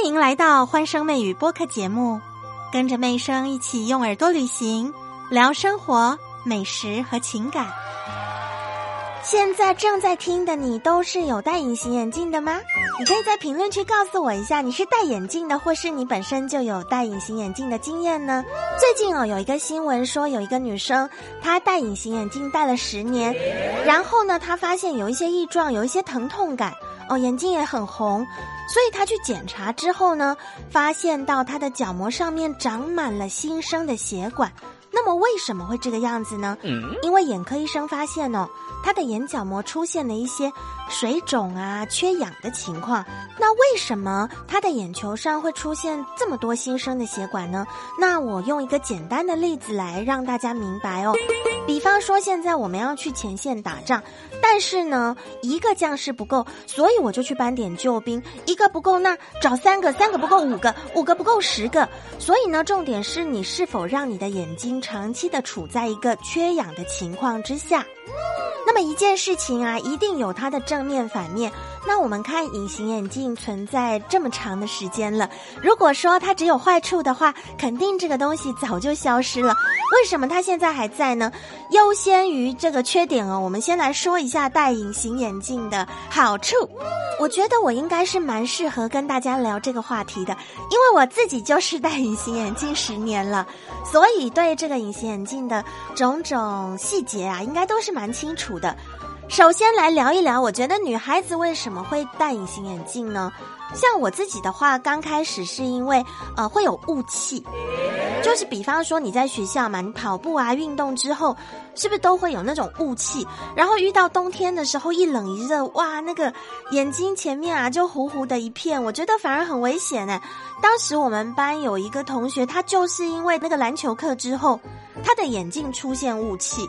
欢迎来到欢声妹语播客节目，跟着妹声一起用耳朵旅行，聊生活、美食和情感。现在正在听的你都是有戴隐形眼镜的吗？你可以在评论区告诉我一下，你是戴眼镜的，或是你本身就有戴隐形眼镜的经验呢？最近哦，有一个新闻说，有一个女生她戴隐形眼镜戴了十年，然后呢，她发现有一些异状，有一些疼痛感。哦，眼睛也很红，所以他去检查之后呢，发现到他的角膜上面长满了新生的血管。那么为什么会这个样子呢？因为眼科医生发现哦，他的眼角膜出现了一些水肿啊、缺氧的情况。那为什么他的眼球上会出现这么多新生的血管呢？那我用一个简单的例子来让大家明白哦。比方说，现在我们要去前线打仗，但是呢，一个将士不够，所以我就去搬点救兵。一个不够，那找三个，三个不够，五个，五个不够，十个。所以呢，重点是你是否让你的眼睛长期的处在一个缺氧的情况之下。那么一件事情啊，一定有它的正面反面。那我们看隐形眼镜存在这么长的时间了，如果说它只有坏处的话，肯定这个东西早就消失了。为什么它现在还在呢？优先于这个缺点哦，我们先来说一下戴隐形眼镜的好处。我觉得我应该是蛮适合跟大家聊这个话题的，因为我自己就是戴隐形眼镜十年了，所以对这个隐形眼镜的种种细节啊，应该都是蛮清楚的。首先来聊一聊，我觉得女孩子为什么会戴隐形眼镜呢？像我自己的话，刚开始是因为呃会有雾气，就是比方说你在学校嘛，你跑步啊运动之后，是不是都会有那种雾气？然后遇到冬天的时候，一冷一热，哇，那个眼睛前面啊就糊糊的一片，我觉得反而很危险呢。当时我们班有一个同学，他就是因为那个篮球课之后，他的眼镜出现雾气。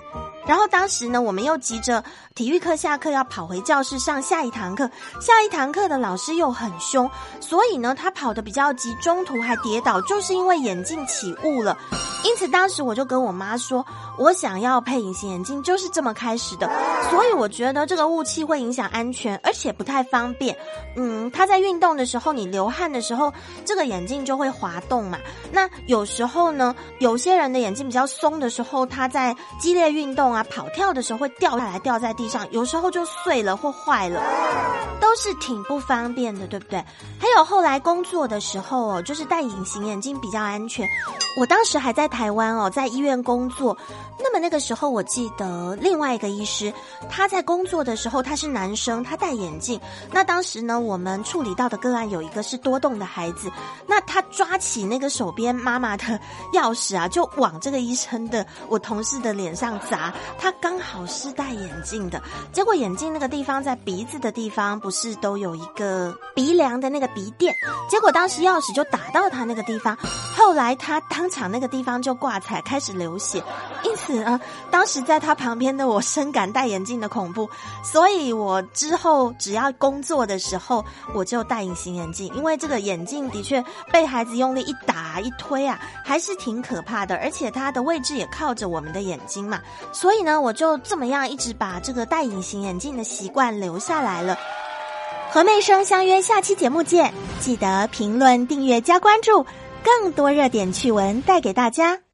然后当时呢，我们又急着体育课下课要跑回教室上下一堂课，下一堂课的老师又很凶，所以呢，他跑得比较急，中途还跌倒，就是因为眼镜起雾了。因此当时我就跟我妈说，我想要配隐形眼镜，就是这么开始的。所以我觉得这个雾气会影响安全，而且不太方便。嗯，他在运动的时候，你流汗的时候，这个眼镜就会滑动嘛。那有时候呢，有些人的眼睛比较松的时候，他在激烈运动啊。跑跳的时候会掉下来，掉在地上，有时候就碎了或坏了，都是挺不方便的，对不对？还有后来工作的时候哦，就是戴隐形眼镜比较安全。我当时还在台湾哦，在医院工作。那么那个时候，我记得另外一个医师，他在工作的时候他是男生，他戴眼镜。那当时呢，我们处理到的个案有一个是多动的孩子，那他抓起那个手边妈妈的 钥匙啊，就往这个医生的我同事的脸上砸。他刚好是戴眼镜的，结果眼镜那个地方在鼻子的地方，不是都有一个鼻梁的那个鼻垫？结果当时钥匙就打到他那个地方，后来他当场那个地方就挂彩，开始流血。因此。啊！当时在他旁边的我深感戴眼镜的恐怖，所以我之后只要工作的时候，我就戴隐形眼镜，因为这个眼镜的确被孩子用力一打一推啊，还是挺可怕的，而且它的位置也靠着我们的眼睛嘛，所所以呢，我就这么样一直把这个戴隐形眼镜的习惯留下来了。和妹生相约下期节目见，记得评论、订阅、加关注，更多热点趣闻带给大家。